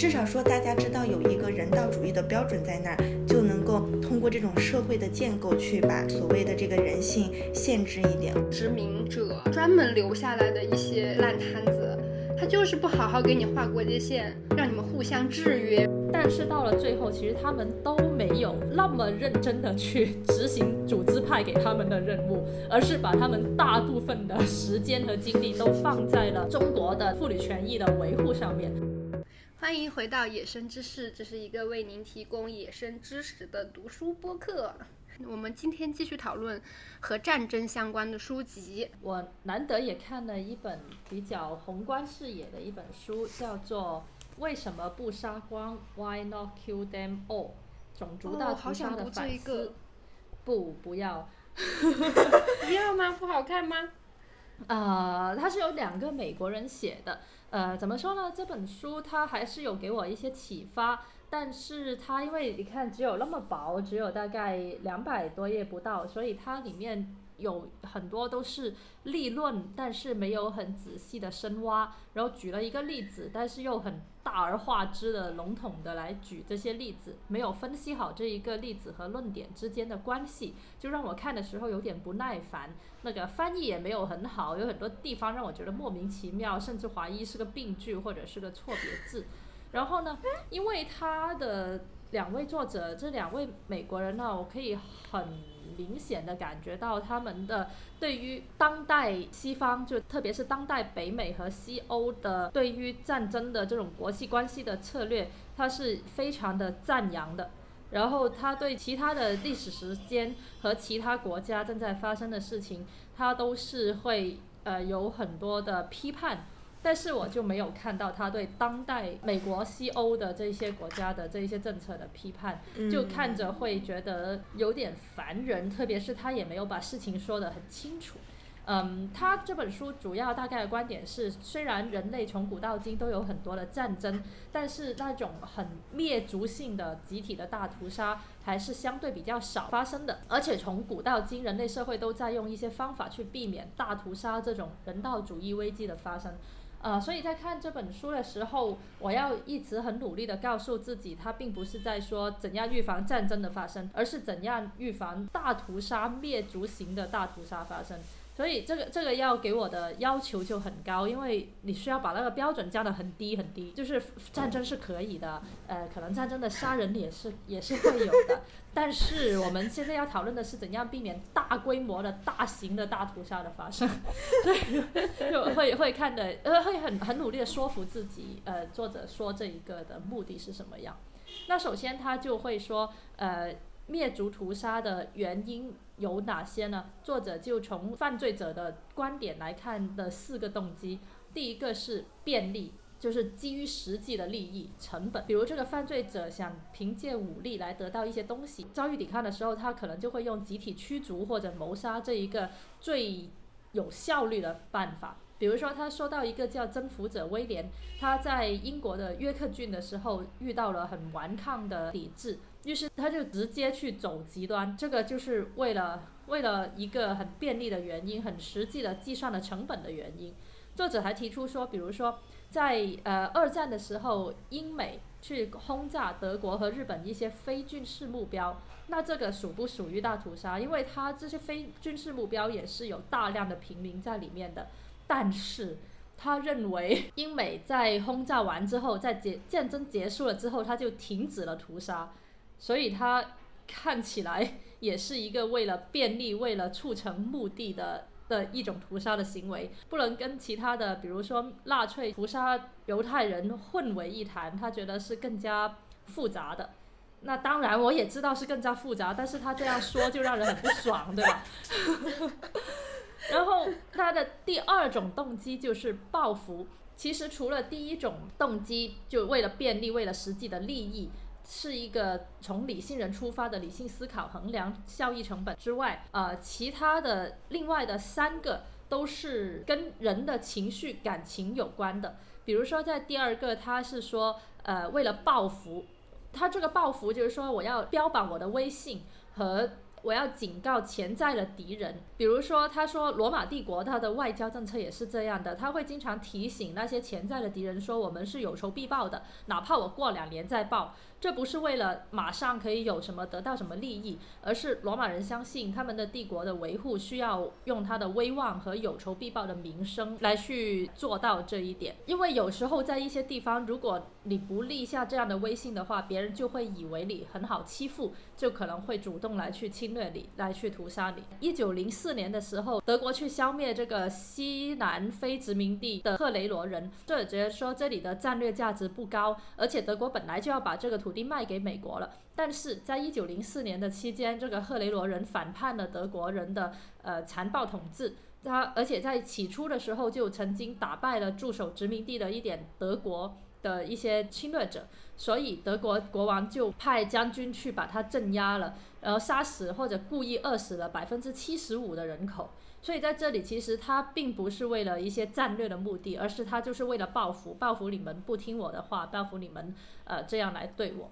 至少说大家知道有一个人道主义的标准在那儿，就能够通过这种社会的建构去把所谓的这个人性限制一点。殖民者专门留下来的一些烂摊子，他就是不好好给你画国界线，让你们互相制约。但是到了最后，其实他们都没有那么认真的去执行组织派给他们的任务，而是把他们大部分的时间和精力都放在了中国的妇女权益的维护上面。欢迎回到野生知识，这是一个为您提供野生知识的读书播客。我们今天继续讨论和战争相关的书籍。我难得也看了一本比较宏观视野的一本书，叫做。为什么不杀光？Why not kill them all？种族大屠杀的反思。不，不要。不 要吗？不好看吗？呃，它是有两个美国人写的。呃，怎么说呢？这本书它还是有给我一些启发，但是它因为你看只有那么薄，只有大概两百多页不到，所以它里面。有很多都是立论，但是没有很仔细的深挖，然后举了一个例子，但是又很大而化之的笼统的来举这些例子，没有分析好这一个例子和论点之间的关系，就让我看的时候有点不耐烦。那个翻译也没有很好，有很多地方让我觉得莫名其妙，甚至怀疑是个病句或者是个错别字。然后呢，因为他的两位作者，这两位美国人呢，我可以很。明显的感觉到他们的对于当代西方，就特别是当代北美和西欧的对于战争的这种国际关系的策略，他是非常的赞扬的。然后他对其他的历史时间和其他国家正在发生的事情，他都是会呃有很多的批判。但是我就没有看到他对当代美国、西欧的这些国家的这一些政策的批判，就看着会觉得有点烦人。特别是他也没有把事情说得很清楚。嗯，他这本书主要大概的观点是，虽然人类从古到今都有很多的战争，但是那种很灭族性的集体的大屠杀还是相对比较少发生的。而且从古到今，人类社会都在用一些方法去避免大屠杀这种人道主义危机的发生。呃，所以在看这本书的时候，我要一直很努力的告诉自己，它并不是在说怎样预防战争的发生，而是怎样预防大屠杀、灭族型的大屠杀发生。所以这个这个要给我的要求就很高，因为你需要把那个标准降得很低很低。就是战争是可以的，呃，可能战争的杀人也是也是会有的，但是我们现在要讨论的是怎样避免大规模的大型的大屠杀的发生。对，就会会看的，呃，会很很努力的说服自己，呃，作者说这一个的目的是什么样。那首先他就会说，呃。灭族屠杀的原因有哪些呢？作者就从犯罪者的观点来看的四个动机。第一个是便利，就是基于实际的利益成本。比如这个犯罪者想凭借武力来得到一些东西，遭遇抵抗的时候，他可能就会用集体驱逐或者谋杀这一个最有效率的办法。比如说，他说到一个叫征服者威廉，他在英国的约克郡的时候遇到了很顽抗的抵制，于是他就直接去走极端。这个就是为了为了一个很便利的原因，很实际的计算了成本的原因。作者还提出说，比如说在呃二战的时候，英美去轰炸德国和日本一些非军事目标，那这个属不属于大屠杀？因为它这些非军事目标也是有大量的平民在里面的。但是他认为，英美在轰炸完之后，在结战争结束了之后，他就停止了屠杀，所以他看起来也是一个为了便利、为了促成目的的的一种屠杀的行为，不能跟其他的，比如说纳粹屠杀犹太人混为一谈。他觉得是更加复杂的。那当然，我也知道是更加复杂，但是他这样说就让人很不爽，对吧？然后他的第二种动机就是报复。其实除了第一种动机，就为了便利、为了实际的利益，是一个从理性人出发的理性思考、衡量效益成本之外，呃，其他的另外的三个都是跟人的情绪、感情有关的。比如说在第二个，他是说，呃，为了报复，他这个报复就是说我要标榜我的威信和。我要警告潜在的敌人。比如说，他说罗马帝国他的外交政策也是这样的，他会经常提醒那些潜在的敌人说，我们是有仇必报的，哪怕我过两年再报。这不是为了马上可以有什么得到什么利益，而是罗马人相信他们的帝国的维护需要用他的威望和有仇必报的名声来去做到这一点。因为有时候在一些地方，如果你不立下这样的威信的话，别人就会以为你很好欺负，就可能会主动来去侵略你，来去屠杀你。一九零四年的时候，德国去消灭这个西南非殖民地的赫雷罗人，这觉得说这里的战略价值不高，而且德国本来就要把这个土。土地卖给美国了，但是在一九零四年的期间，这个赫雷罗人反叛了德国人的呃残暴统治，他而且在起初的时候就曾经打败了驻守殖民地的一点德国的一些侵略者，所以德国国王就派将军去把他镇压了，然后杀死或者故意饿死了百分之七十五的人口。所以在这里，其实他并不是为了一些战略的目的，而是他就是为了报复，报复你们不听我的话，报复你们，呃，这样来对我。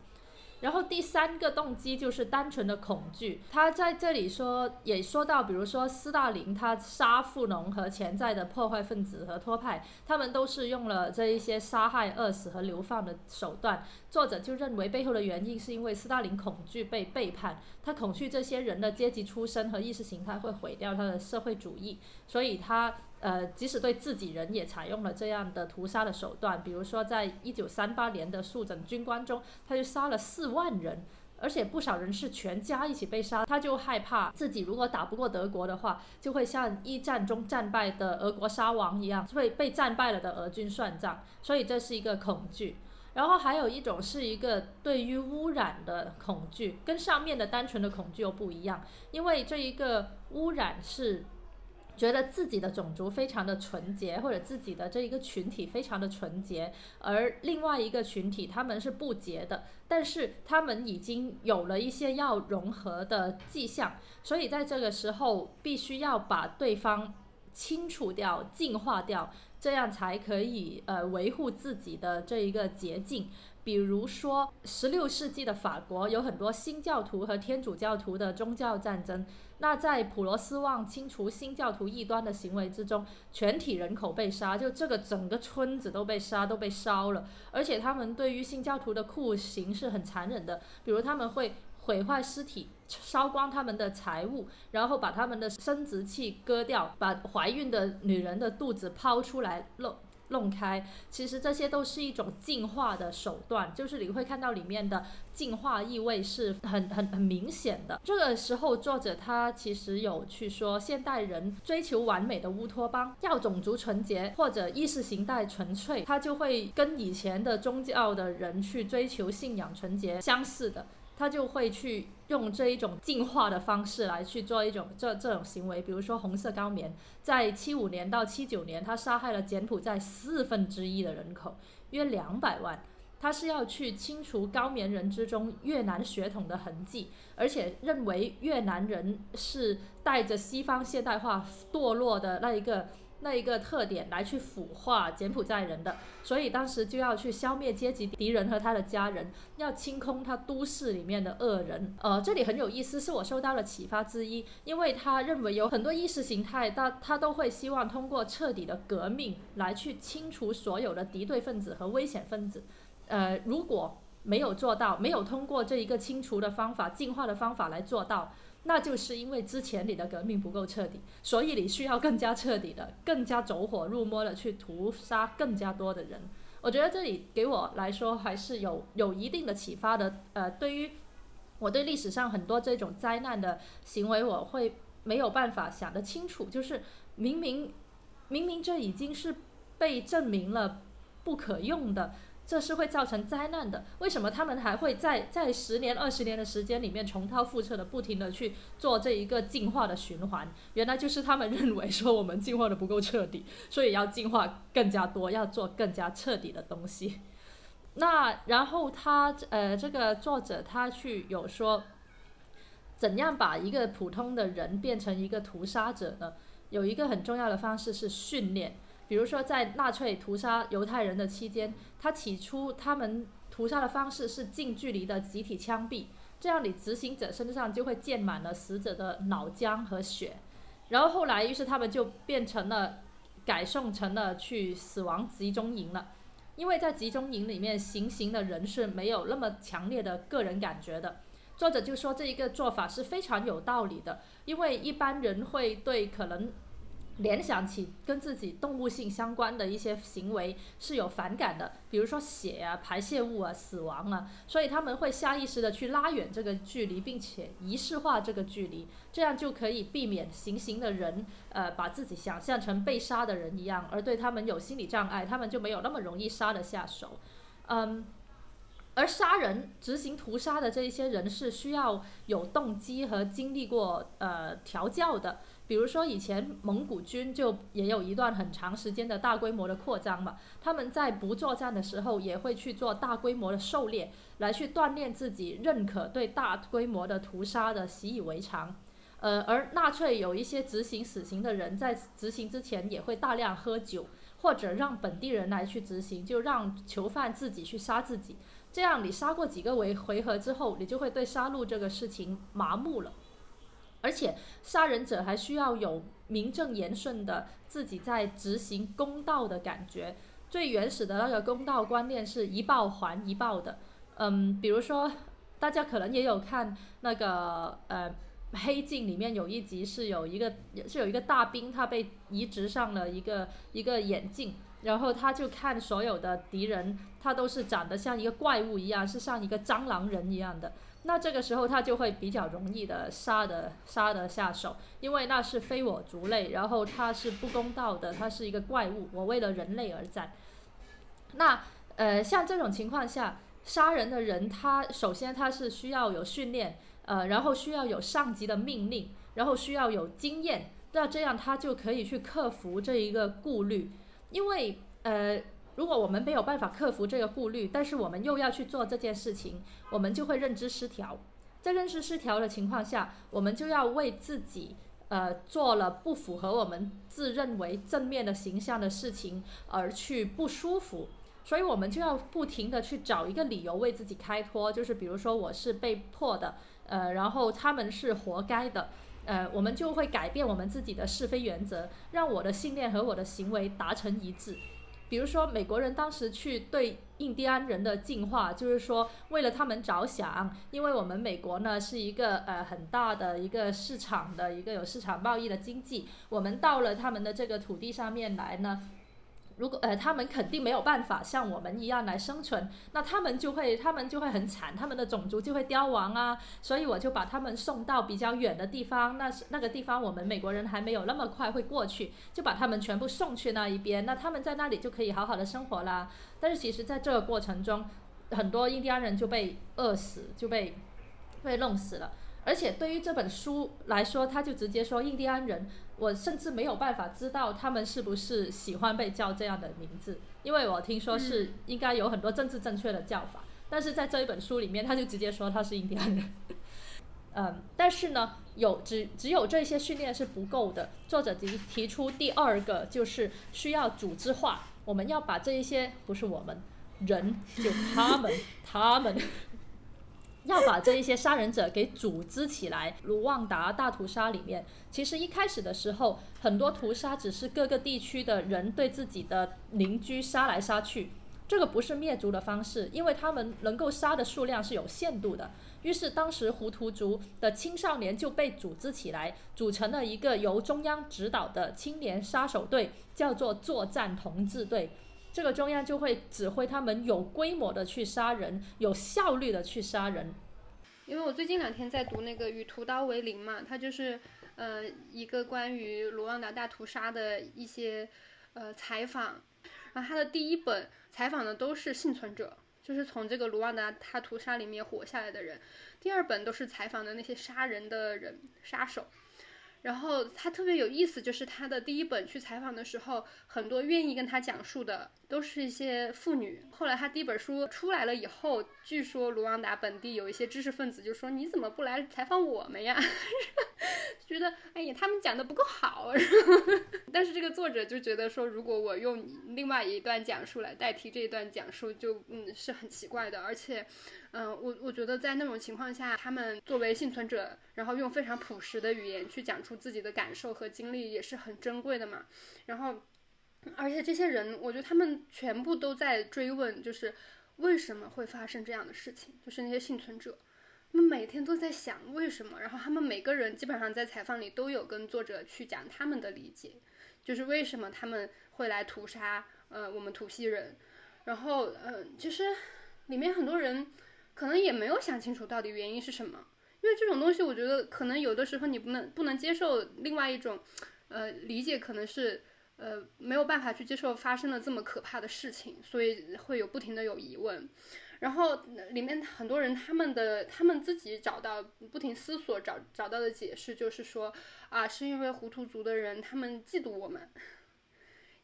然后第三个动机就是单纯的恐惧。他在这里说，也说到，比如说斯大林他杀富农和潜在的破坏分子和托派，他们都是用了这一些杀害、饿死和流放的手段。作者就认为背后的原因是因为斯大林恐惧被背叛，他恐惧这些人的阶级出身和意识形态会毁掉他的社会主义，所以他。呃，即使对自己人也采用了这样的屠杀的手段，比如说，在一九三八年的肃整军官中，他就杀了四万人，而且不少人是全家一起被杀。他就害怕自己如果打不过德国的话，就会像一战中战败的俄国沙王一样，会被战败了的俄军算账。所以这是一个恐惧。然后还有一种是一个对于污染的恐惧，跟上面的单纯的恐惧又不一样，因为这一个污染是。觉得自己的种族非常的纯洁，或者自己的这一个群体非常的纯洁，而另外一个群体他们是不洁的，但是他们已经有了一些要融合的迹象，所以在这个时候必须要把对方清除掉、净化掉，这样才可以呃维护自己的这一个捷径。比如说，十六世纪的法国有很多新教徒和天主教徒的宗教战争。那在普罗斯旺清除新教徒异端的行为之中，全体人口被杀，就这个整个村子都被杀，都被烧了。而且他们对于新教徒的酷刑是很残忍的，比如他们会毁坏尸体，烧光他们的财物，然后把他们的生殖器割掉，把怀孕的女人的肚子抛出来露。弄开，其实这些都是一种进化的手段，就是你会看到里面的进化意味是很很很明显的。这个时候，作者他其实有去说，现代人追求完美的乌托邦，要种族纯洁或者意识形态纯粹，他就会跟以前的宗教的人去追求信仰纯洁相似的。他就会去用这一种进化的方式来去做一种这这种行为，比如说红色高棉，在七五年到七九年，他杀害了柬埔寨四分之一的人口，约两百万。他是要去清除高棉人之中越南血统的痕迹，而且认为越南人是带着西方现代化堕落的那一个。那一个特点来去腐化柬埔寨人的，所以当时就要去消灭阶级敌人和他的家人，要清空他都市里面的恶人。呃，这里很有意思，是我受到了启发之一，因为他认为有很多意识形态，他他都会希望通过彻底的革命来去清除所有的敌对分子和危险分子。呃，如果没有做到，没有通过这一个清除的方法、净化的方法来做到。那就是因为之前你的革命不够彻底，所以你需要更加彻底的、更加走火入魔的去屠杀更加多的人。我觉得这里给我来说还是有有一定的启发的。呃，对于我对历史上很多这种灾难的行为，我会没有办法想得清楚，就是明明明明这已经是被证明了不可用的。这是会造成灾难的。为什么他们还会在在十年、二十年的时间里面重蹈覆辙的，不停的去做这一个进化的循环？原来就是他们认为说我们进化的不够彻底，所以要进化更加多，要做更加彻底的东西。那然后他呃，这个作者他去有说，怎样把一个普通的人变成一个屠杀者呢？有一个很重要的方式是训练。比如说，在纳粹屠杀犹太人的期间，他起初他们屠杀的方式是近距离的集体枪毙，这样你执行者身上就会溅满了死者的脑浆和血。然后后来，于是他们就变成了改送成了去死亡集中营了，因为在集中营里面行刑的人是没有那么强烈的个人感觉的。作者就说这一个做法是非常有道理的，因为一般人会对可能。联想起跟自己动物性相关的一些行为是有反感的，比如说血啊、排泄物啊、死亡啊，所以他们会下意识的去拉远这个距离，并且仪式化这个距离，这样就可以避免行刑的人呃把自己想象成被杀的人一样，而对他们有心理障碍，他们就没有那么容易杀得下手。嗯，而杀人执行屠杀的这一些人是需要有动机和经历过呃调教的。比如说，以前蒙古军就也有一段很长时间的大规模的扩张嘛，他们在不作战的时候也会去做大规模的狩猎，来去锻炼自己认可对大规模的屠杀的习以为常。呃，而纳粹有一些执行死刑的人在执行之前也会大量喝酒，或者让本地人来去执行，就让囚犯自己去杀自己。这样你杀过几个回回合之后，你就会对杀戮这个事情麻木了。而且杀人者还需要有名正言顺的自己在执行公道的感觉。最原始的那个公道观念是一报还一报的。嗯，比如说大家可能也有看那个呃黑镜里面有一集是有一个是有一个大兵他被移植上了一个一个眼镜，然后他就看所有的敌人他都是长得像一个怪物一样，是像一个蟑螂人一样的。那这个时候他就会比较容易的杀的杀得下手，因为那是非我族类，然后他是不公道的，他是一个怪物，我为了人类而战。那呃，像这种情况下，杀人的人他首先他是需要有训练，呃，然后需要有上级的命令，然后需要有经验，那这样他就可以去克服这一个顾虑，因为呃。如果我们没有办法克服这个顾虑，但是我们又要去做这件事情，我们就会认知失调。在认知失调的情况下，我们就要为自己呃做了不符合我们自认为正面的形象的事情而去不舒服，所以我们就要不停的去找一个理由为自己开脱，就是比如说我是被迫的，呃，然后他们是活该的，呃，我们就会改变我们自己的是非原则，让我的信念和我的行为达成一致。比如说，美国人当时去对印第安人的进化，就是说为了他们着想，因为我们美国呢是一个呃很大的一个市场的一个有市场贸易的经济，我们到了他们的这个土地上面来呢。如果呃，他们肯定没有办法像我们一样来生存，那他们就会，他们就会很惨，他们的种族就会凋亡啊。所以我就把他们送到比较远的地方，那是那个地方我们美国人还没有那么快会过去，就把他们全部送去那一边，那他们在那里就可以好好的生活啦。但是其实在这个过程中，很多印第安人就被饿死，就被被弄死了。而且对于这本书来说，他就直接说印第安人。我甚至没有办法知道他们是不是喜欢被叫这样的名字，因为我听说是应该有很多政治正确的叫法，但是在这一本书里面，他就直接说他是印第安人。嗯，但是呢，有只只有这些训练是不够的。作者提提出第二个就是需要组织化，我们要把这一些不是我们人，就他们他们。要把这一些杀人者给组织起来。卢旺达大屠杀里面，其实一开始的时候，很多屠杀只是各个地区的人对自己的邻居杀来杀去，这个不是灭族的方式，因为他们能够杀的数量是有限度的。于是当时胡图族的青少年就被组织起来，组成了一个由中央指导的青年杀手队，叫做作战同志队。这个中央就会指挥他们有规模的去杀人，有效率的去杀人。因为我最近两天在读那个《与屠刀为邻》嘛，它就是，呃，一个关于卢旺达大屠杀的一些，呃，采访。然后他的第一本采访的都是幸存者，就是从这个卢旺达大屠杀里面活下来的人。第二本都是采访的那些杀人的人，杀手。然后他特别有意思，就是他的第一本去采访的时候，很多愿意跟他讲述的都是一些妇女。后来他第一本书出来了以后，据说卢旺达本地有一些知识分子就说：“你怎么不来采访我们呀？” 觉得哎呀，他们讲的不够好。但是这个作者就觉得说，如果我用另外一段讲述来代替这一段讲述，就嗯是很奇怪的。而且，嗯，我我觉得在那种情况下，他们作为幸存者，然后用非常朴实的语言去讲出自己的感受和经历，也是很珍贵的嘛。然后，而且这些人，我觉得他们全部都在追问，就是为什么会发生这样的事情，就是那些幸存者。他们每天都在想为什么，然后他们每个人基本上在采访里都有跟作者去讲他们的理解，就是为什么他们会来屠杀呃我们土西人，然后嗯其实里面很多人可能也没有想清楚到底原因是什么，因为这种东西我觉得可能有的时候你不能不能接受另外一种呃理解，可能是呃没有办法去接受发生了这么可怕的事情，所以会有不停的有疑问。然后里面很多人，他们的他们自己找到不停思索找找到的解释，就是说啊，是因为胡图族的人他们嫉妒我们，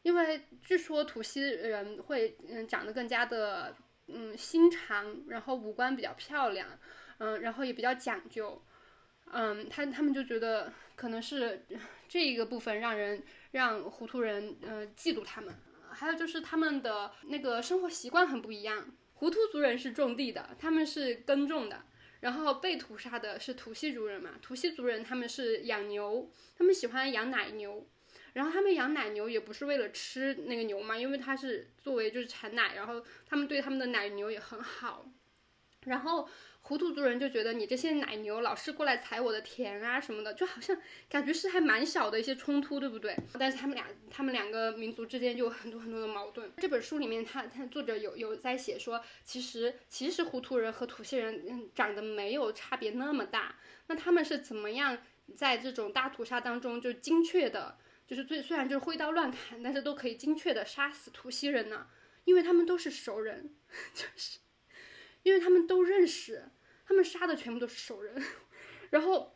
因为据说土西人会嗯长得更加的嗯心长，然后五官比较漂亮，嗯，然后也比较讲究，嗯，他他们就觉得可能是这一个部分让人让胡图人呃嫉妒他们，还有就是他们的那个生活习惯很不一样。胡图族人是种地的，他们是耕种的，然后被屠杀的是图西族人嘛？图西族人他们是养牛，他们喜欢养奶牛，然后他们养奶牛也不是为了吃那个牛嘛，因为它是作为就是产奶，然后他们对他们的奶牛也很好，然后。胡图族人就觉得你这些奶牛老是过来踩我的田啊什么的，就好像感觉是还蛮小的一些冲突，对不对？但是他们俩，他们两个民族之间就有很多很多的矛盾。这本书里面，他他作者有有在写说，其实其实胡图人和图西人嗯长得没有差别那么大，那他们是怎么样在这种大屠杀当中就精确的，就是最虽然就是挥刀乱砍，但是都可以精确的杀死图西人呢？因为他们都是熟人，就是因为他们都认识。他们杀的全部都是熟人，然后，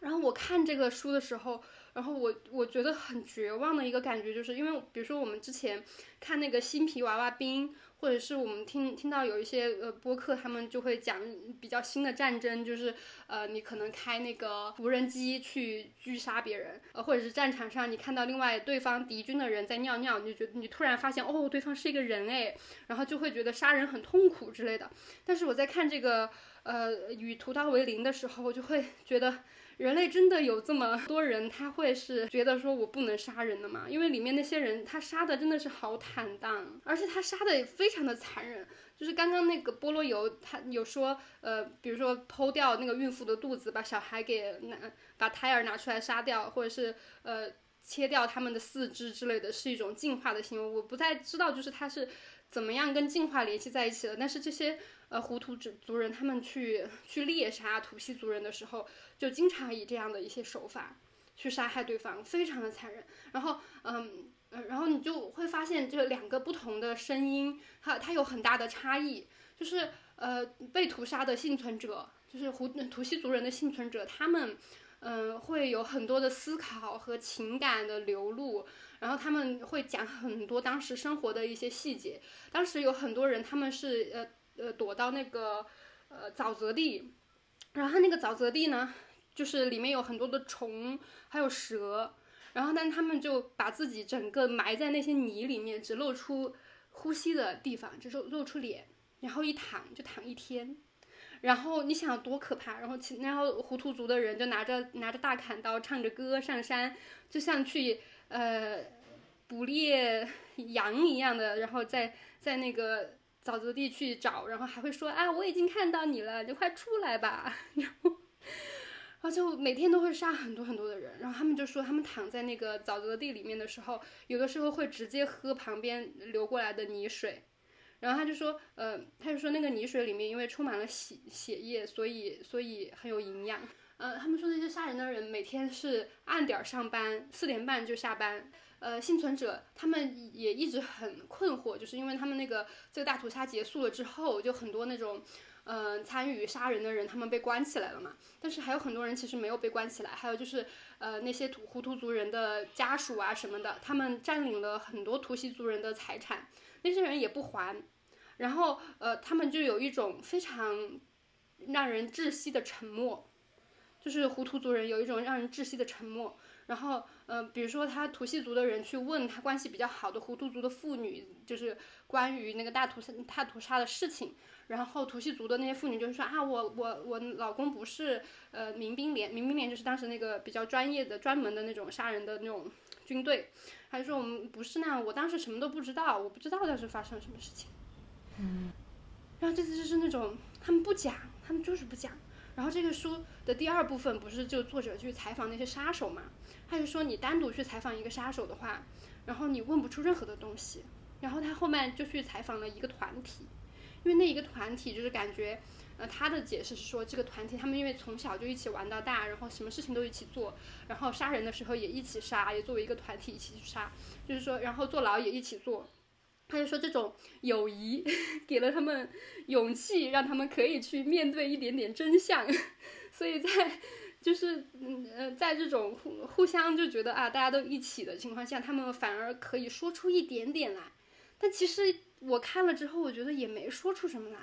然后我看这个书的时候，然后我我觉得很绝望的一个感觉，就是因为比如说我们之前看那个新皮娃娃兵，或者是我们听听到有一些呃播客，他们就会讲比较新的战争，就是呃你可能开那个无人机去狙杀别人，呃或者是战场上你看到另外对方敌军的人在尿尿，你就觉得你突然发现哦对方是一个人哎，然后就会觉得杀人很痛苦之类的。但是我在看这个。呃，与屠刀为邻的时候，我就会觉得人类真的有这么多人，他会是觉得说我不能杀人的吗？因为里面那些人他杀的真的是好坦荡，而且他杀的也非常的残忍。就是刚刚那个菠萝油，他有说，呃，比如说剖掉那个孕妇的肚子，把小孩给拿，把胎儿拿出来杀掉，或者是呃切掉他们的四肢之类的，是一种进化的行为。我不太知道，就是他是怎么样跟进化联系在一起的，但是这些。呃，胡图族族人他们去去猎杀图西族人的时候，就经常以这样的一些手法去杀害对方，非常的残忍。然后，嗯，然后你就会发现这两个不同的声音，它它有很大的差异。就是呃，被屠杀的幸存者，就是胡图西族人的幸存者，他们嗯会有很多的思考和情感的流露，然后他们会讲很多当时生活的一些细节。当时有很多人，他们是呃。呃，躲到那个呃沼泽地，然后那个沼泽地呢，就是里面有很多的虫，还有蛇，然后但他们就把自己整个埋在那些泥里面，只露出呼吸的地方，只露露出脸，然后一躺就躺一天，然后你想多可怕，然后然后胡图族的人就拿着拿着大砍刀，唱着歌上山，就像去呃捕猎羊一样的，然后在在那个。沼泽地去找，然后还会说啊，我已经看到你了，你快出来吧。然后，然后就每天都会杀很多很多的人。然后他们就说，他们躺在那个沼泽地里面的时候，有的时候会直接喝旁边流过来的泥水。然后他就说，呃，他就说那个泥水里面因为充满了血血液，所以所以很有营养。呃，他们说那些杀人的人每天是按点上班，四点半就下班。呃幸存者他们也一直很困惑，就是因为他们那个这个大屠杀结束了之后，就很多那种。嗯，参与杀人的人，他们被关起来了嘛？但是还有很多人其实没有被关起来，还有就是，呃，那些土胡图族人的家属啊什么的，他们占领了很多图西族人的财产，那些人也不还，然后呃，他们就有一种非常让人窒息的沉默，就是胡图族人有一种让人窒息的沉默。然后，嗯，比如说他图西族的人去问他关系比较好的胡图族的妇女，就是关于那个大屠杀大屠杀的事情。然后图西族的那些妇女就是说啊，我我我老公不是呃民兵连，民兵连就是当时那个比较专业的、专门的那种杀人的那种军队。他就说我们不是那样，我当时什么都不知道，我不知道当时发生了什么事情。嗯。然后这次就是那种他们不讲，他们就是不讲。然后这个书的第二部分不是就作者去采访那些杀手嘛？他就说你单独去采访一个杀手的话，然后你问不出任何的东西。然后他后面就去采访了一个团体。因为那一个团体就是感觉，呃，他的解释是说，这个团体他们因为从小就一起玩到大，然后什么事情都一起做，然后杀人的时候也一起杀，也作为一个团体一起去杀，就是说，然后坐牢也一起坐。他就说这种友谊 给了他们勇气，让他们可以去面对一点点真相。所以在就是嗯呃，在这种互互相就觉得啊大家都一起的情况下，他们反而可以说出一点点来。但其实。我看了之后，我觉得也没说出什么来，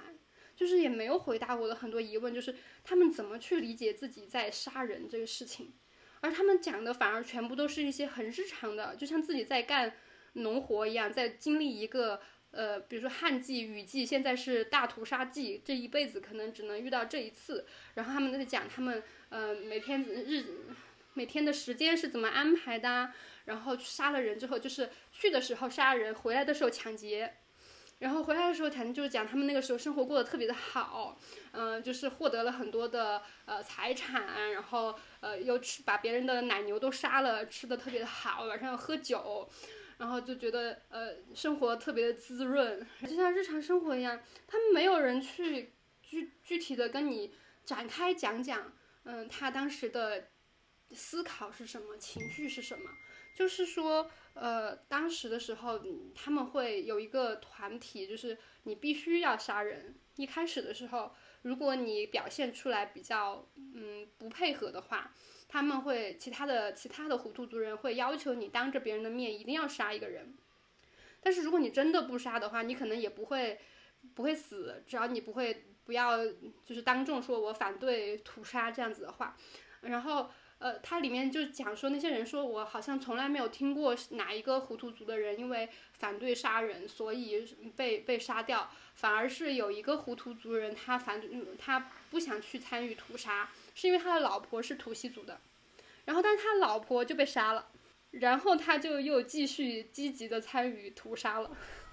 就是也没有回答我的很多疑问，就是他们怎么去理解自己在杀人这个事情，而他们讲的反而全部都是一些很日常的，就像自己在干农活一样，在经历一个呃，比如说旱季、雨季，现在是大屠杀季，这一辈子可能只能遇到这一次，然后他们在讲他们呃每天日每天的时间是怎么安排的，然后杀了人之后，就是去的时候杀人，回来的时候抢劫。然后回来的时候，反正就是讲他们那个时候生活过得特别的好，嗯，就是获得了很多的呃财产，然后呃又吃把别人的奶牛都杀了，吃的特别的好，晚上喝酒，然后就觉得呃生活特别的滋润，就像日常生活一样。他们没有人去具具体的跟你展开讲讲，嗯，他当时的思考是什么，情绪是什么。就是说，呃，当时的时候，他们会有一个团体，就是你必须要杀人。一开始的时候，如果你表现出来比较，嗯，不配合的话，他们会其他的其他的胡图族人会要求你当着别人的面一定要杀一个人。但是如果你真的不杀的话，你可能也不会不会死，只要你不会不要就是当众说我反对屠杀这样子的话，然后。呃，它里面就讲说那些人说，我好像从来没有听过哪一个胡图族的人因为反对杀人，所以被被杀掉，反而是有一个胡图族人，他反对，他不想去参与屠杀，是因为他的老婆是图西族的，然后但是他老婆就被杀了，然后他就又继续积极的参与屠杀了。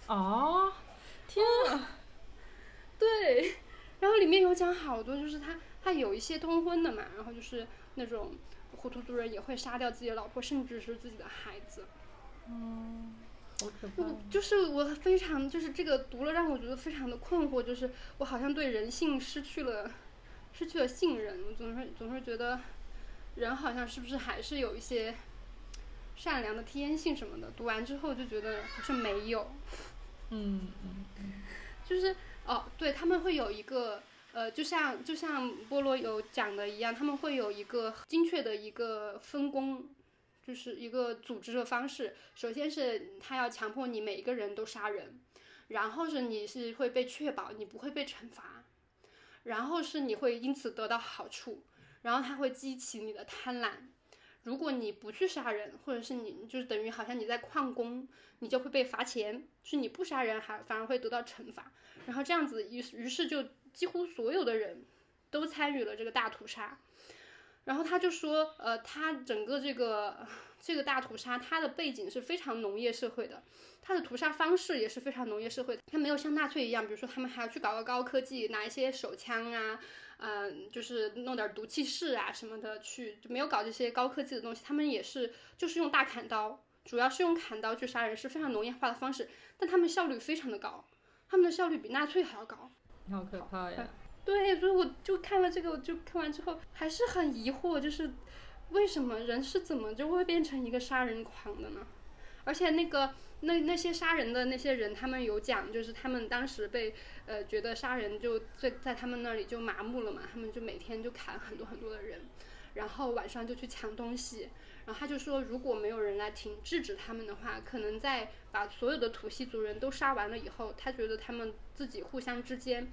哦，天啊！对，然后里面有讲好多，就是他他有一些通婚的嘛，然后就是那种。胡图族人也会杀掉自己的老婆，甚至是自己的孩子。嗯，好可怕。就是我非常就是这个读了让我觉得非常的困惑，就是我好像对人性失去了失去了信任，我总是总是觉得人好像是不是还是有一些善良的天性什么的。读完之后就觉得好像没有。嗯嗯嗯。就是哦，对他们会有一个。呃，就像就像菠萝有讲的一样，他们会有一个精确的一个分工，就是一个组织的方式。首先是他要强迫你每一个人都杀人，然后是你是会被确保你不会被惩罚，然后是你会因此得到好处，然后他会激起你的贪婪。如果你不去杀人，或者是你就是等于好像你在旷工，你就会被罚钱。是你不杀人还反而会得到惩罚，然后这样子于于是就。几乎所有的人都参与了这个大屠杀，然后他就说，呃，他整个这个这个大屠杀，它的背景是非常农业社会的，它的屠杀方式也是非常农业社会的，它没有像纳粹一样，比如说他们还要去搞个高科技，拿一些手枪啊，嗯，就是弄点毒气室啊什么的去，就没有搞这些高科技的东西，他们也是就是用大砍刀，主要是用砍刀去杀人，是非常农业化的方式，但他们效率非常的高，他们的效率比纳粹还要高。好可怕呀！对，所以我就看了这个，我就看完之后还是很疑惑，就是为什么人是怎么就会变成一个杀人狂的呢？而且那个那那些杀人的那些人，他们有讲，就是他们当时被呃觉得杀人就在在他们那里就麻木了嘛，他们就每天就砍很多很多的人，然后晚上就去抢东西。然后他就说，如果没有人来停制止他们的话，可能在把所有的土系族人都杀完了以后，他觉得他们自己互相之间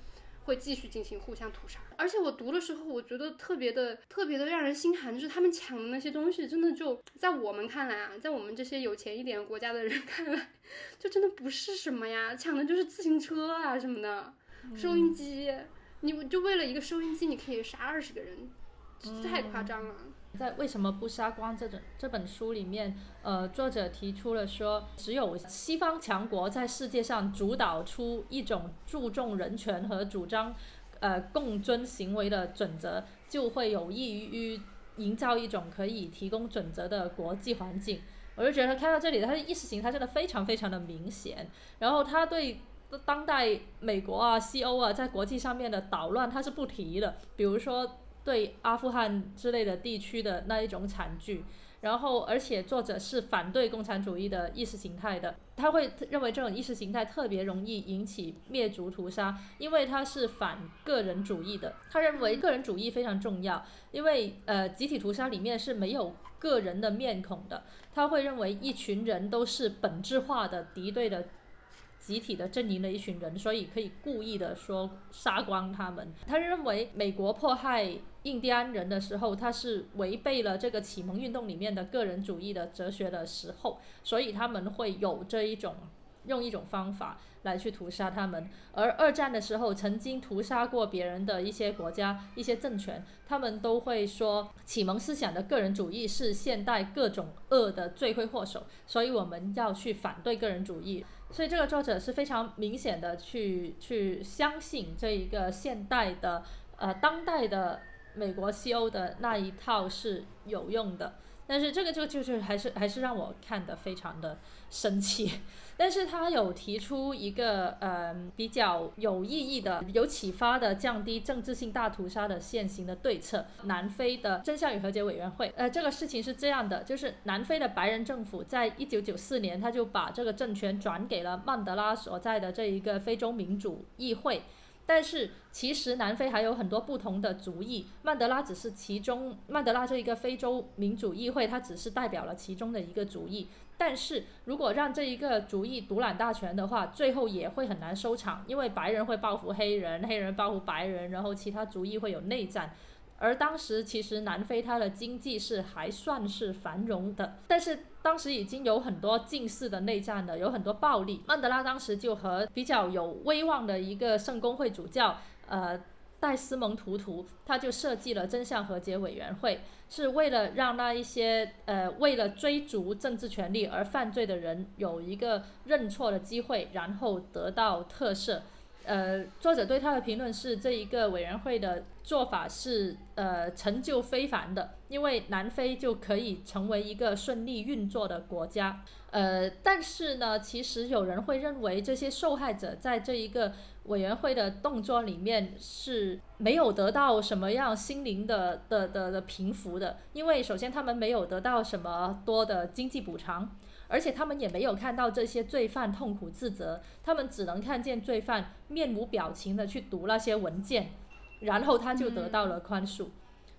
会继续进行互相屠杀。而且我读的时候，我觉得特别的特别的让人心寒，就是他们抢的那些东西，真的就在我们看来啊，在我们这些有钱一点国家的人 看来，就真的不是什么呀，抢的就是自行车啊什么的，收音机，你就为了一个收音机，你可以杀二十个人，太夸张了。在《为什么不杀光》这本这本书里面，呃，作者提出了说，只有西方强国在世界上主导出一种注重人权和主张，呃，共尊行为的准则，就会有益于营造一种可以提供准则的国际环境。我就觉得看到这里，他的意识形态真的非常非常的明显。然后他对当代美国啊、西欧啊在国际上面的捣乱，他是不提的。比如说。对阿富汗之类的地区的那一种惨剧，然后而且作者是反对共产主义的意识形态的，他会认为这种意识形态特别容易引起灭族屠杀，因为他是反个人主义的。他认为个人主义非常重要，因为呃集体屠杀里面是没有个人的面孔的，他会认为一群人都是本质化的敌对的。集体的阵营的一群人，所以可以故意的说杀光他们。他认为美国迫害印第安人的时候，他是违背了这个启蒙运动里面的个人主义的哲学的时候，所以他们会有这一种用一种方法来去屠杀他们。而二战的时候，曾经屠杀过别人的一些国家、一些政权，他们都会说启蒙思想的个人主义是现代各种恶的罪魁祸首，所以我们要去反对个人主义。所以这个作者是非常明显的去去相信这一个现代的呃当代的美国西欧的那一套是有用的，但是这个就就是还是还是让我看的非常的生气。但是他有提出一个呃比较有意义的、有启发的降低政治性大屠杀的现行的对策。南非的真相与和解委员会，呃，这个事情是这样的，就是南非的白人政府在一九九四年他就把这个政权转给了曼德拉所在的这一个非洲民主议会。但是其实南非还有很多不同的族裔，曼德拉只是其中，曼德拉这一个非洲民主议会，它只是代表了其中的一个族裔。但是如果让这一个族裔独揽大权的话，最后也会很难收场，因为白人会报复黑人，黑人报复白人，然后其他族裔会有内战。而当时其实南非它的经济是还算是繁荣的，但是当时已经有很多近似的内战了，有很多暴力。曼德拉当时就和比较有威望的一个圣公会主教，呃，戴斯蒙图图，他就设计了真相和解委员会，是为了让那一些呃为了追逐政治权利而犯罪的人有一个认错的机会，然后得到特赦。呃，作者对他的评论是这一个委员会的做法是呃成就非凡的，因为南非就可以成为一个顺利运作的国家。呃，但是呢，其实有人会认为这些受害者在这一个委员会的动作里面是没有得到什么样心灵的的的的平复的，因为首先他们没有得到什么多的经济补偿。而且他们也没有看到这些罪犯痛苦自责，他们只能看见罪犯面无表情的去读那些文件，然后他就得到了宽恕。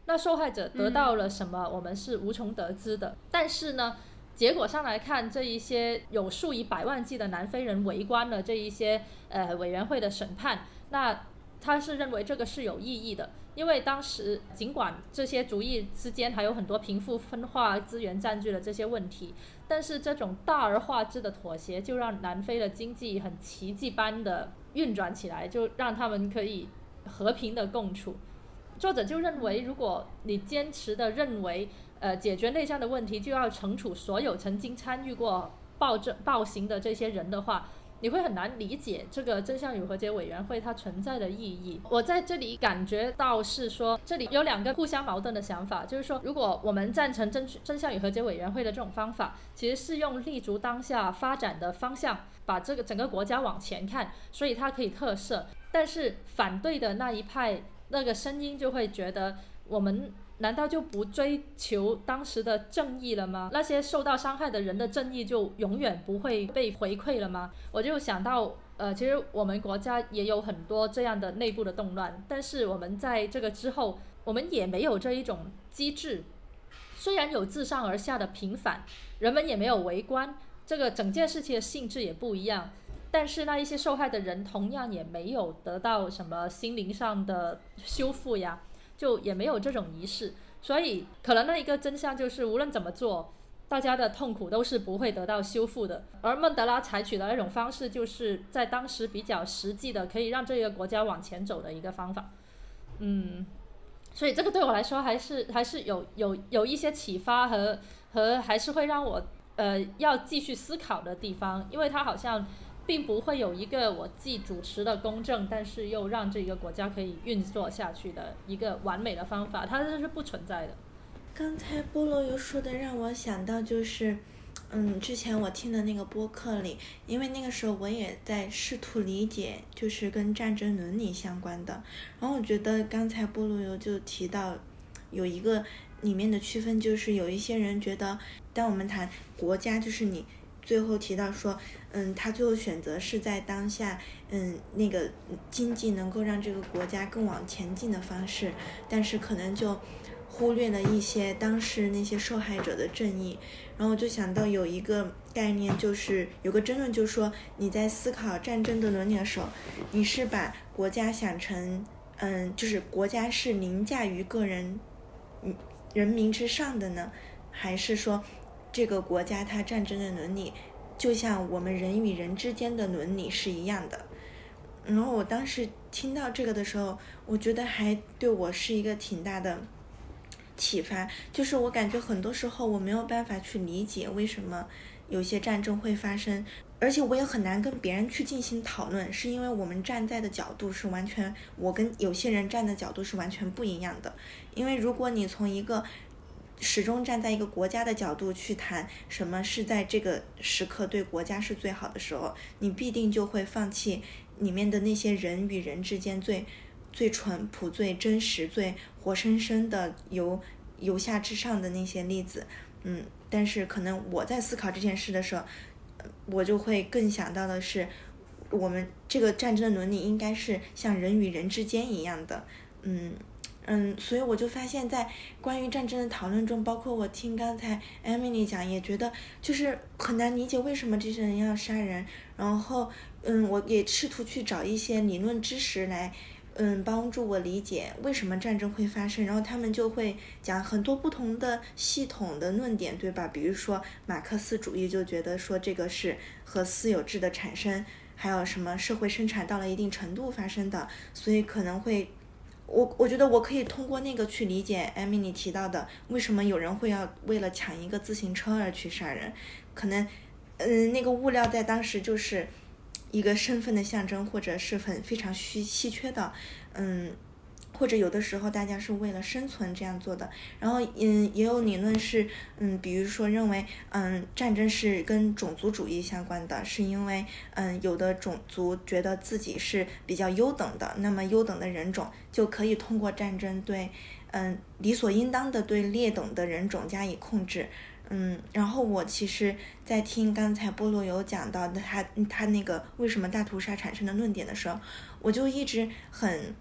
那受害者得到了什么，我们是无从得知的。但是呢，结果上来看，这一些有数以百万计的南非人围观了这一些呃委员会的审判，那他是认为这个是有意义的。因为当时尽管这些族裔之间还有很多贫富分化、资源占据了这些问题，但是这种大而化之的妥协就让南非的经济很奇迹般的运转起来，就让他们可以和平的共处。作者就认为，如果你坚持的认为，呃，解决内战的问题就要惩处所有曾经参与过暴政暴行的这些人的话，你会很难理解这个真相与和解委员会它存在的意义。我在这里感觉到是说，这里有两个互相矛盾的想法，就是说，如果我们赞成真真相与和解委员会的这种方法，其实是用立足当下发展的方向，把这个整个国家往前看，所以它可以特赦。但是反对的那一派那个声音就会觉得，我们难道就不追求当时的正义了吗？那些受到伤害的人的正义就永远不会被回馈了吗？我就想到，呃，其实我们国家也有很多这样的内部的动乱，但是我们在这个之后，我们也没有这一种机制。虽然有自上而下的平反，人们也没有围观，这个整件事情的性质也不一样。但是那一些受害的人同样也没有得到什么心灵上的修复呀。就也没有这种仪式，所以可能那一个真相就是，无论怎么做，大家的痛苦都是不会得到修复的。而曼德拉采取的那种方式，就是在当时比较实际的，可以让这个国家往前走的一个方法。嗯，所以这个对我来说还是还是有有有一些启发和和还是会让我呃要继续思考的地方，因为它好像。并不会有一个我既主持的公正，但是又让这个国家可以运作下去的一个完美的方法，它这是不存在的。刚才菠萝油说的让我想到就是，嗯，之前我听的那个播客里，因为那个时候我也在试图理解，就是跟战争伦理相关的。然后我觉得刚才菠萝油就提到有一个里面的区分，就是有一些人觉得，当我们谈国家，就是你。最后提到说，嗯，他最后选择是在当下，嗯，那个经济能够让这个国家更往前进的方式，但是可能就忽略了一些当时那些受害者的正义。然后就想到有一个概念，就是有个争论，就是说你在思考战争的伦理的时候，你是把国家想成，嗯，就是国家是凌驾于个人，嗯，人民之上的呢，还是说？这个国家它战争的伦理，就像我们人与人之间的伦理是一样的。然后我当时听到这个的时候，我觉得还对我是一个挺大的启发。就是我感觉很多时候我没有办法去理解为什么有些战争会发生，而且我也很难跟别人去进行讨论，是因为我们站在的角度是完全，我跟有些人站的角度是完全不一样的。因为如果你从一个始终站在一个国家的角度去谈什么是在这个时刻对国家是最好的时候，你必定就会放弃里面的那些人与人之间最最淳朴、最真实、最活生生的由由下至上的那些例子。嗯，但是可能我在思考这件事的时候，我就会更想到的是，我们这个战争的伦理应该是像人与人之间一样的。嗯。嗯，所以我就发现，在关于战争的讨论中，包括我听刚才 Emily 讲，也觉得就是很难理解为什么这些人要杀人。然后，嗯，我也试图去找一些理论知识来，嗯，帮助我理解为什么战争会发生。然后他们就会讲很多不同的系统的论点，对吧？比如说马克思主义就觉得说这个是和私有制的产生，还有什么社会生产到了一定程度发生的，所以可能会。我我觉得我可以通过那个去理解艾米你提到的，为什么有人会要为了抢一个自行车而去杀人？可能，嗯，那个物料在当时就是一个身份的象征，或者是很非常稀稀缺的，嗯。或者有的时候大家是为了生存这样做的，然后嗯也有理论是嗯比如说认为嗯战争是跟种族主义相关的，是因为嗯有的种族觉得自己是比较优等的，那么优等的人种就可以通过战争对嗯理所应当的对劣等的人种加以控制，嗯然后我其实，在听刚才菠萝有讲到的他他那个为什么大屠杀产生的论点的时候，我就一直很。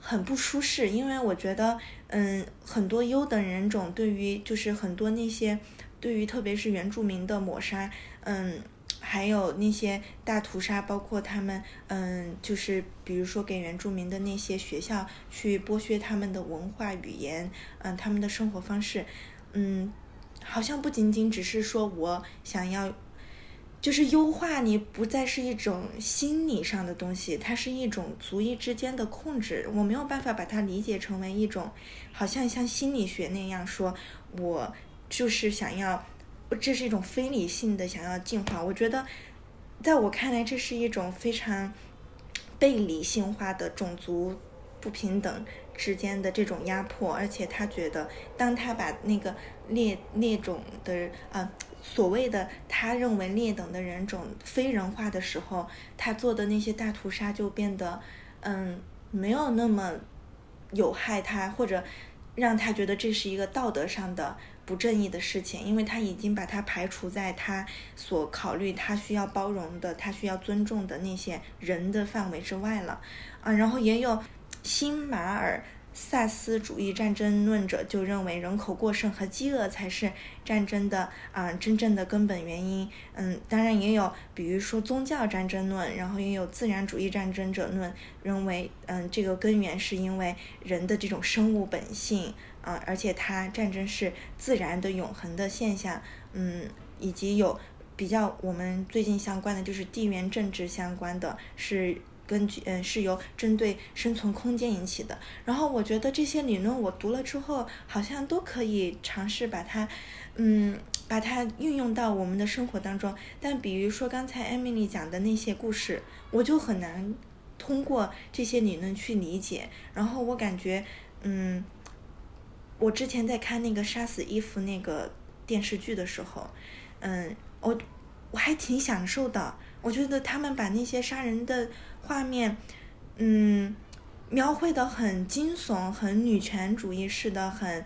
很不舒适，因为我觉得，嗯，很多优等人种对于就是很多那些对于特别是原住民的抹杀，嗯，还有那些大屠杀，包括他们，嗯，就是比如说给原住民的那些学校去剥削他们的文化语言，嗯，他们的生活方式，嗯，好像不仅仅只是说我想要。就是优化你不再是一种心理上的东西，它是一种族裔之间的控制。我没有办法把它理解成为一种，好像像心理学那样说，我就是想要，这是一种非理性的想要进化。我觉得，在我看来，这是一种非常被理性化的种族不平等之间的这种压迫，而且他觉得，当他把那个劣劣种的啊。所谓的他认为劣等的人种非人化的时候，他做的那些大屠杀就变得，嗯，没有那么有害他，或者让他觉得这是一个道德上的不正义的事情，因为他已经把他排除在他所考虑他需要包容的、他需要尊重的那些人的范围之外了。啊，然后也有辛马尔。萨斯主义战争论者就认为人口过剩和饥饿才是战争的啊真正的根本原因。嗯，当然也有，比如说宗教战争论，然后也有自然主义战争者论，认为嗯这个根源是因为人的这种生物本性啊，而且它战争是自然的永恒的现象。嗯，以及有比较我们最近相关的就是地缘政治相关的是。根据嗯是由针对生存空间引起的，然后我觉得这些理论我读了之后，好像都可以尝试把它，嗯，把它运用到我们的生活当中。但比如说刚才艾米丽讲的那些故事，我就很难通过这些理论去理解。然后我感觉，嗯，我之前在看那个杀死伊芙那个电视剧的时候，嗯，我我还挺享受的。我觉得他们把那些杀人的。画面，嗯，描绘的很惊悚，很女权主义式的，很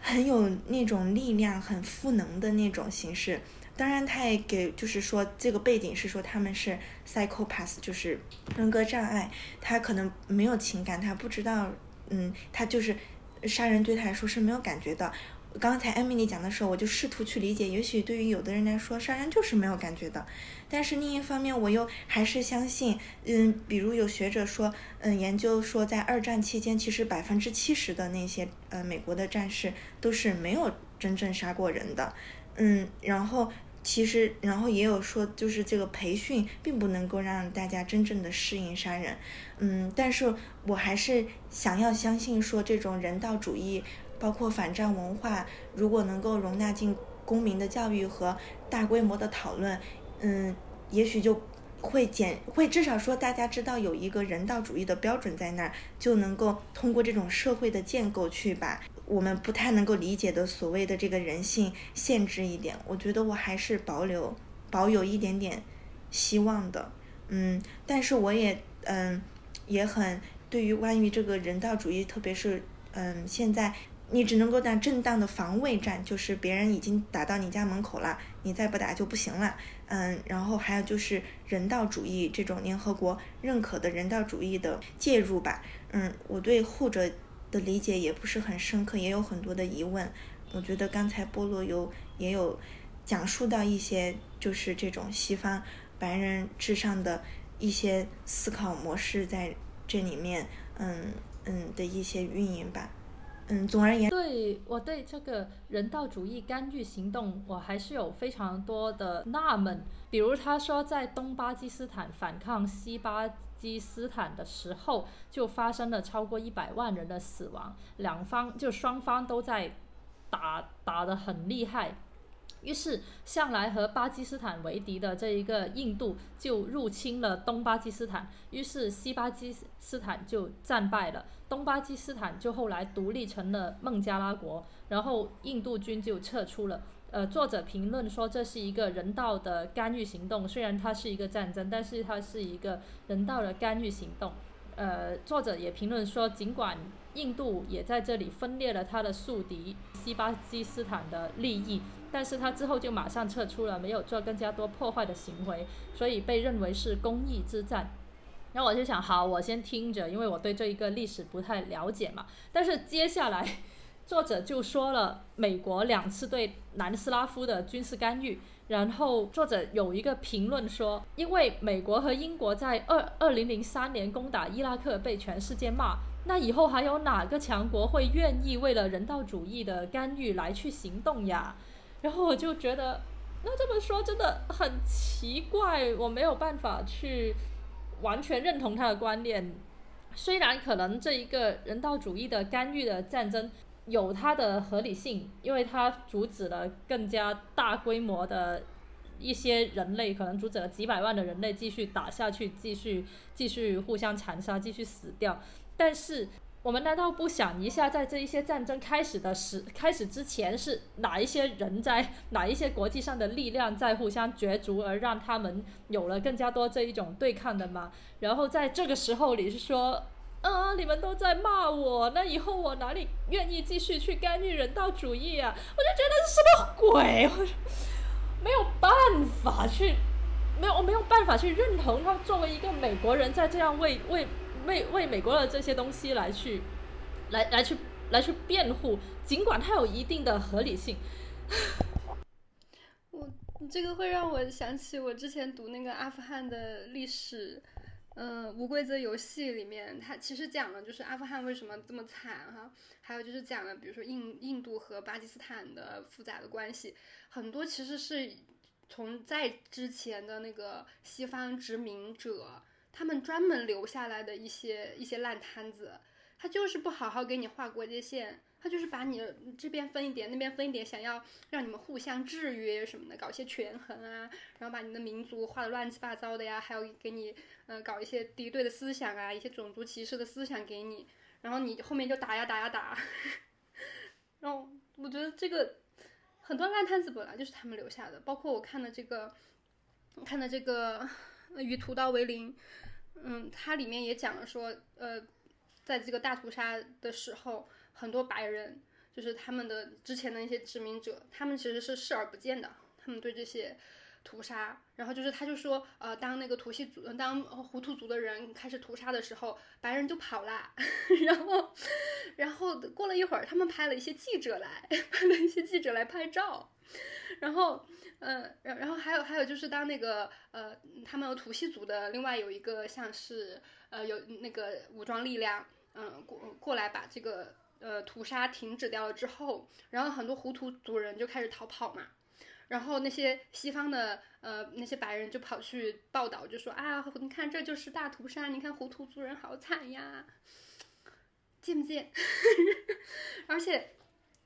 很有那种力量，很赋能的那种形式。当然，他也给就是说这个背景是说他们是 psychopath，就是人格障碍，他可能没有情感，他不知道，嗯，他就是杀人对他来说是没有感觉的。刚才艾米丽讲的时候，我就试图去理解，也许对于有的人来说，杀人就是没有感觉的。但是另一方面，我又还是相信，嗯，比如有学者说，嗯，研究说，在二战期间，其实百分之七十的那些呃美国的战士都是没有真正杀过人的，嗯，然后其实，然后也有说，就是这个培训并不能够让大家真正的适应杀人，嗯，但是我还是想要相信说，这种人道主义，包括反战文化，如果能够容纳进公民的教育和大规模的讨论。嗯，也许就会减，会至少说大家知道有一个人道主义的标准在那儿，就能够通过这种社会的建构去把我们不太能够理解的所谓的这个人性限制一点。我觉得我还是保留保有一点点希望的，嗯，但是我也嗯也很对于关于这个人道主义，特别是嗯现在。你只能够打正当的防卫战，就是别人已经打到你家门口了，你再不打就不行了。嗯，然后还有就是人道主义这种联合国认可的人道主义的介入吧。嗯，我对后者的理解也不是很深刻，也有很多的疑问。我觉得刚才菠萝油也有讲述到一些，就是这种西方白人至上的一些思考模式在这里面，嗯嗯的一些运营吧。嗯，总而言之，对我对这个人道主义干预行动，我还是有非常多的纳闷。比如他说，在东巴基斯坦反抗西巴基斯坦的时候，就发生了超过一百万人的死亡，两方就双方都在打打得很厉害。于是，向来和巴基斯坦为敌的这一个印度就入侵了东巴基斯坦，于是西巴基斯坦就战败了，东巴基斯坦就后来独立成了孟加拉国，然后印度军就撤出了。呃，作者评论说这是一个人道的干预行动，虽然它是一个战争，但是它是一个人道的干预行动。呃，作者也评论说，尽管印度也在这里分裂了他的宿敌西巴基斯坦的利益。但是他之后就马上撤出了，没有做更加多破坏的行为，所以被认为是公益之战。然后我就想，好，我先听着，因为我对这一个历史不太了解嘛。但是接下来，作者就说了美国两次对南斯拉夫的军事干预。然后作者有一个评论说，因为美国和英国在二二零零三年攻打伊拉克被全世界骂，那以后还有哪个强国会愿意为了人道主义的干预来去行动呀？然后我就觉得，那这么说真的很奇怪，我没有办法去完全认同他的观念。虽然可能这一个人道主义的干预的战争有它的合理性，因为它阻止了更加大规模的一些人类，可能阻止了几百万的人类继续打下去，继续继续互相残杀，继续死掉。但是。我们难道不想一下，在这一些战争开始的时开始之前，是哪一些人在哪一些国际上的力量在互相角逐，而让他们有了更加多这一种对抗的吗？然后在这个时候，你是说啊，你们都在骂我，那以后我哪里愿意继续去干预人道主义啊？我就觉得是什么鬼，我没有办法去，没有我没有办法去认同他作为一个美国人，在这样为为为为美国的这些东西来去，来来去来去辩护，尽管它有一定的合理性。我这个会让我想起我之前读那个阿富汗的历史。嗯，无规则游戏里面，它其实讲了就是阿富汗为什么这么惨哈，还有就是讲了比如说印印度和巴基斯坦的复杂的关系，很多其实是从在之前的那个西方殖民者他们专门留下来的一些一些烂摊子，他就是不好好给你画国界线。他就是把你这边分一点，那边分一点，想要让你们互相制约什么的，搞一些权衡啊，然后把你的民族画的乱七八糟的呀，还有给你呃搞一些敌对的思想啊，一些种族歧视的思想给你，然后你后面就打呀打呀打，然后我觉得这个很多烂摊子本来就是他们留下的，包括我看的这个看的这个与屠刀为邻，嗯，它里面也讲了说，呃，在这个大屠杀的时候。很多白人就是他们的之前的一些殖民者，他们其实是视而不见的。他们对这些屠杀，然后就是他就说，呃，当那个图西族、当胡图族的人开始屠杀的时候，白人就跑啦。然后，然后过了一会儿，他们派了一些记者来，派了一些记者来拍照。然后，嗯，然然后还有还有就是当那个呃，他们图西族的另外有一个像是呃有那个武装力量，嗯，过过来把这个。呃，屠杀停止掉了之后，然后很多胡图族人就开始逃跑嘛，然后那些西方的呃那些白人就跑去报道，就说啊，你看这就是大屠杀，你看胡图族人好惨呀，见不见？而且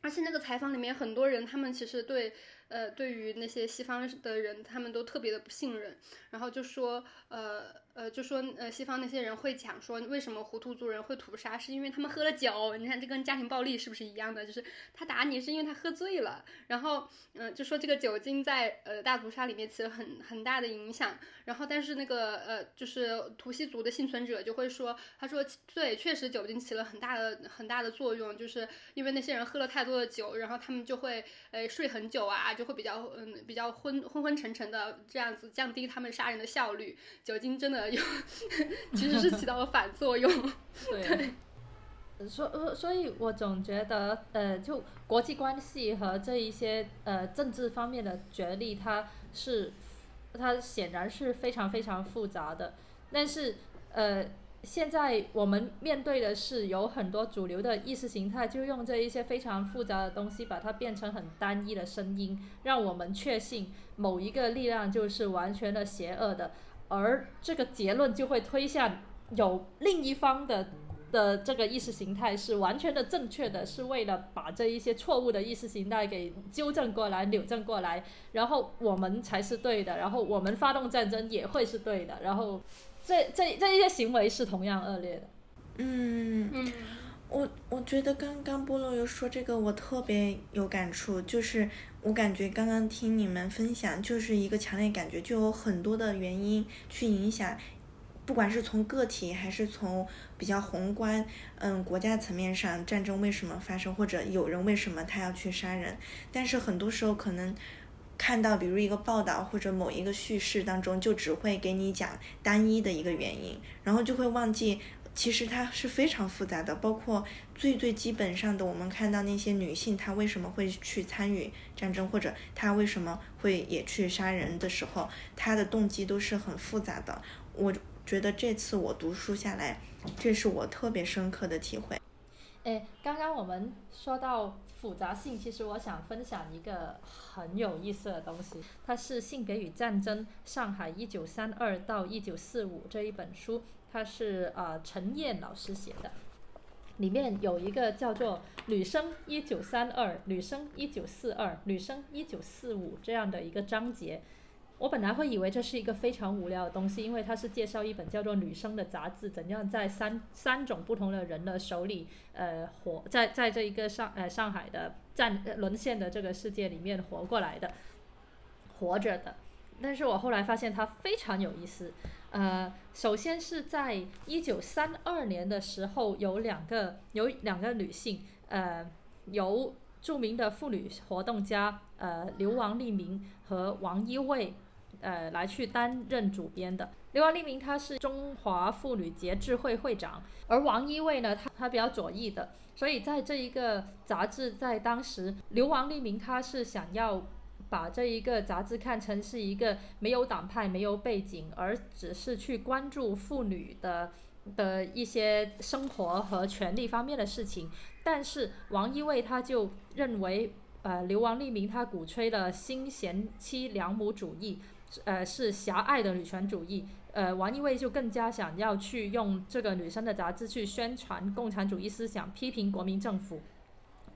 而且那个采访里面很多人，他们其实对。呃，对于那些西方的人，他们都特别的不信任，然后就说，呃呃，就说呃，西方那些人会讲说，为什么胡图族人会屠杀，是因为他们喝了酒。你看，这跟家庭暴力是不是一样的？就是他打你是因为他喝醉了，然后，嗯，就说这个酒精在呃大屠杀里面起了很很大的影响。然后，但是那个呃，就是图西族的幸存者就会说，他说对，确实酒精起了很大的很大的作用，就是因为那些人喝了太多的酒，然后他们就会呃睡很久啊。就会比较嗯比较昏昏昏沉沉的这样子降低他们杀人的效率，酒精真的有 其实是起到了反作用。对，所所以，我总觉得呃，就国际关系和这一些呃政治方面的角力，它是它显然是非常非常复杂的，但是呃。现在我们面对的是有很多主流的意识形态，就用这一些非常复杂的东西，把它变成很单一的声音，让我们确信某一个力量就是完全的邪恶的，而这个结论就会推向有另一方的的这个意识形态是完全的正确的，是为了把这一些错误的意识形态给纠正过来、扭正过来，然后我们才是对的，然后我们发动战争也会是对的，然后。这这这一些行为是同样恶劣的。嗯嗯，我我觉得刚刚菠萝油说这个，我特别有感触。就是我感觉刚刚听你们分享，就是一个强烈感觉，就有很多的原因去影响，不管是从个体还是从比较宏观，嗯，国家层面上，战争为什么发生，或者有人为什么他要去杀人，但是很多时候可能。看到，比如一个报道或者某一个叙事当中，就只会给你讲单一的一个原因，然后就会忘记，其实它是非常复杂的。包括最最基本上的，我们看到那些女性，她为什么会去参与战争，或者她为什么会也去杀人的时候，她的动机都是很复杂的。我觉得这次我读书下来，这是我特别深刻的体会。哎，刚刚我们说到。复杂性，其实我想分享一个很有意思的东西，它是《性别与战争：上海一九三二到一九四五》这一本书，它是呃陈燕老师写的，里面有一个叫做“女生一九三二”“女生一九四二”“女生一九四五”这样的一个章节。我本来会以为这是一个非常无聊的东西，因为它是介绍一本叫做《女生》的杂志，怎样在三三种不同的人的手里，呃，活在在这一个上呃上海的战沦陷的这个世界里面活过来的，活着的。但是我后来发现它非常有意思。呃，首先是在一九三二年的时候，有两个有两个女性，呃，由著名的妇女活动家呃刘王利明和王一卫呃来去担任主编的。刘王利明他是中华妇女节智会会长，而王一卫呢，他他比较左翼的，所以在这一个杂志在当时，刘王利明他是想要。把这一个杂志看成是一个没有党派、没有背景，而只是去关注妇女的的一些生活和权利方面的事情。但是王一卫他就认为，呃，流亡利明他鼓吹了新贤妻良母主义，呃，是狭隘的女权主义。呃，王一卫就更加想要去用这个女生的杂志去宣传共产主义思想，批评国民政府。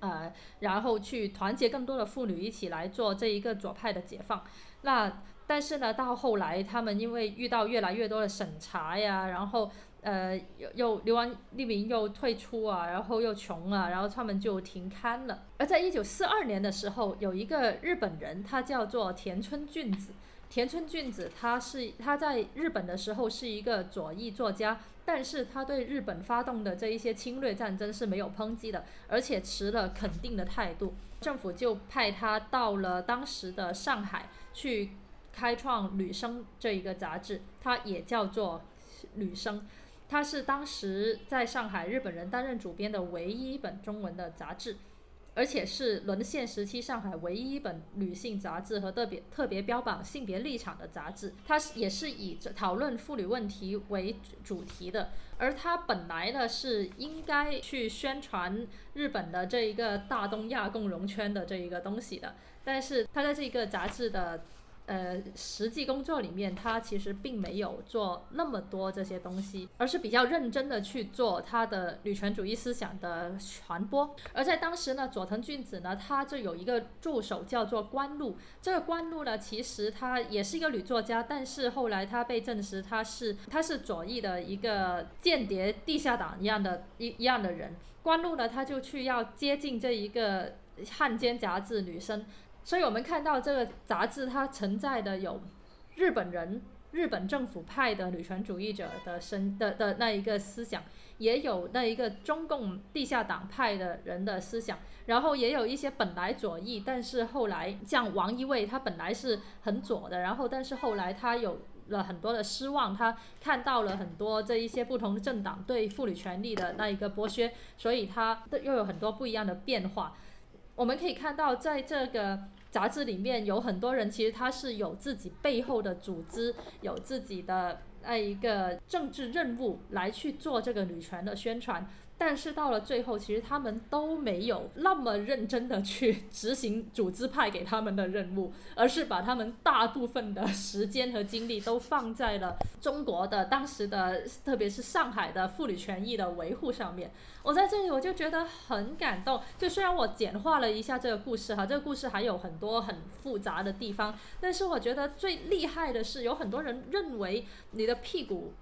呃，然后去团结更多的妇女一起来做这一个左派的解放。那但是呢，到后来他们因为遇到越来越多的审查呀，然后呃又又流亡立民又退出啊，然后又穷啊，然后他们就停刊了。而在一九四二年的时候，有一个日本人，他叫做田村俊子。田村俊子他是他在日本的时候是一个左翼作家。但是他对日本发动的这一些侵略战争是没有抨击的，而且持了肯定的态度。政府就派他到了当时的上海去开创《女生》这一个杂志，它也叫做《女生》，它是当时在上海日本人担任主编的唯一一本中文的杂志。而且是沦陷时期上海唯一一本女性杂志和特别特别标榜性别立场的杂志，它是也是以讨论妇女问题为主题的。而它本来呢是应该去宣传日本的这一个大东亚共荣圈的这一个东西的，但是它在这个杂志的。呃，实际工作里面，他其实并没有做那么多这些东西，而是比较认真的去做他的女权主义思想的传播。而在当时呢，佐藤俊子呢，他就有一个助手叫做关路。这个关路呢，其实他也是一个女作家，但是后来他被证实他是他是左翼的一个间谍、地下党一样的一一样的人。关路呢，他就去要接近这一个汉奸杂志女生。所以我们看到这个杂志，它存在的有日本人、日本政府派的女权主义者的身的的那一个思想，也有那一个中共地下党派的人的思想，然后也有一些本来左翼，但是后来像王一卫，他本来是很左的，然后但是后来他有了很多的失望，他看到了很多这一些不同政党对妇女权利的那一个剥削，所以他又有很多不一样的变化。我们可以看到，在这个。杂志里面有很多人，其实他是有自己背后的组织，有自己的那一个政治任务来去做这个女权的宣传。但是到了最后，其实他们都没有那么认真的去执行组织派给他们的任务，而是把他们大部分的时间和精力都放在了中国的当时的，特别是上海的妇女权益的维护上面。我在这里我就觉得很感动。就虽然我简化了一下这个故事哈，这个故事还有很多很复杂的地方，但是我觉得最厉害的是，有很多人认为你的屁股。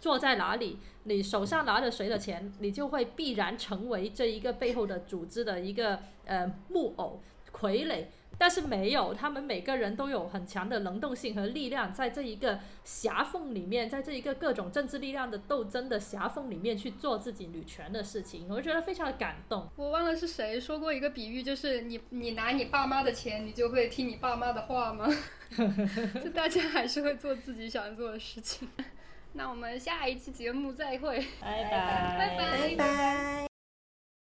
坐在哪里，你手上拿着谁的钱，你就会必然成为这一个背后的组织的一个呃木偶傀儡。但是没有，他们每个人都有很强的能动性和力量，在这一个狭缝里面，在这一个各种政治力量的斗争的狭缝里面去做自己女权的事情，我觉得非常的感动。我忘了是谁说过一个比喻，就是你你拿你爸妈的钱，你就会听你爸妈的话吗？就大家还是会做自己想做的事情。那我们下一期节目再会，拜拜，拜拜。拜。